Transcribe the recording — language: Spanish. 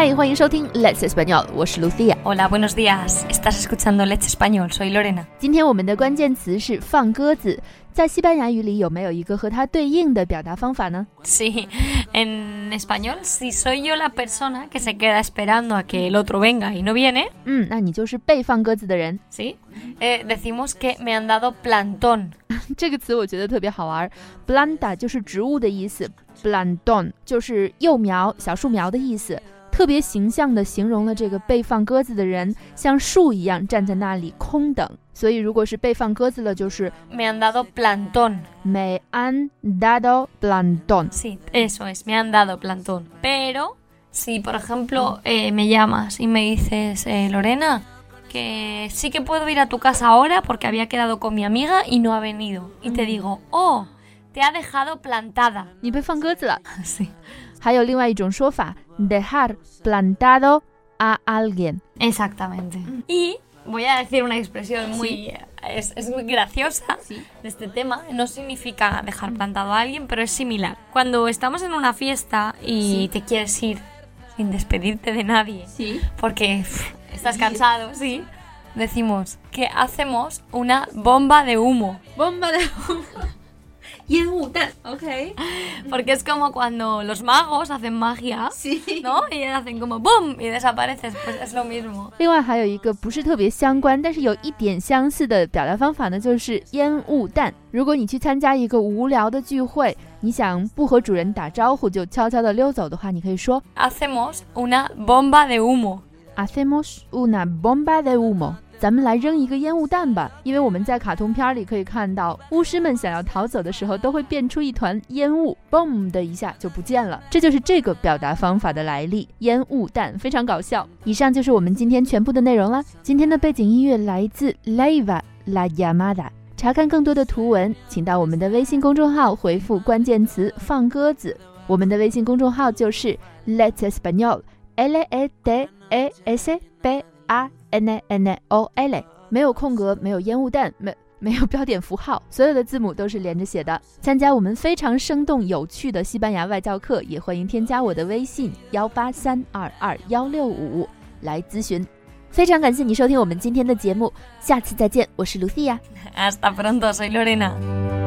嗨，欢迎收听 Let's Español，我是 Lucia。 Hola, buenos días. Estás escuchando Let's Español. Soy Lorena. 今天我们的关键词是放鸽子，在西班牙语里有没有一个和它对应的表达方法呢？ Sí, en español, si soy yo la persona que se queda esperando a que el otro venga y no viene, 嗯，那你就是被放鸽子的人。 ¿sí? Eh, decimos que me han dado plantón. 这个词我觉得特别好玩，planta 就是植物的意思，planton 就是幼苗、小树苗的意思， 特别形象地形容了这个被放鸽子的人像树一样站在那里空等。所以如果是被放鸽子了，就是 Me han dado plantón. me han dado plantón。 Sí, eso es, me han dado plantón. Pero si, por ejemplo, eh, me llamas y me dices, eh, Lorena, que sí que puedo ir a tu casa ahora porque había quedado con mi amiga y no ha venido. Y te digo, oh, te ha dejado plantada. 你被放鸽子了。 Sí. 还有另外一种说法 ，dejar plantado a alguien。Exactamente. Y voy a decir una expresión muy... Es, es muy graciosa de este tema. No significa dejar plantado a alguien, pero es similar. Cuando estamos en una fiesta y te quieres ir sin despedirte de nadie, sí，porque pff, estás cansado, sí, decimos que hacemos una bomba de humo. bomba de 烟雾弹。OK， Porque es como cuando los magos hacen magia, sí。 ¿no? Y hacen como ¡boom! y desapareces. Pues es lo mismo. 另外还有一个不是特别相关，但是有一点相似的表达方法呢，就是烟雾弹。如果你去参加一个无聊的聚会，你想不和主人打招呼就悄悄的溜走的话，你可以说 Hacemos una bomba de humo. hacemos una bomba de humo。 咱们来扔一个烟雾弹吧，因为我们在卡通片里可以看到，巫师们想要逃走的时候，都会变出一团烟雾，boom 的一下就不见了。这就是这个表达方法的来历，烟雾弹，非常搞笑。以上就是我们今天全部的内容了。今天的背景音乐来自 Leva La Yamada。查看更多的图文，请到我们的微信公众号回复关键词“放鸽子”。我们的微信公众号就是 Let's Español，L E T E S B A n a n a O L，没有空格，没有烟雾弹，没没有标点符号，所有的字母都是连着写的。参加我们非常生动有趣的西班牙外教课，也欢迎添加我的微信幺八三二二幺六五来咨询。非常感谢你收听我们今天的节目，下次再见，我是 Lucia。Hasta pronto, soy Lorena.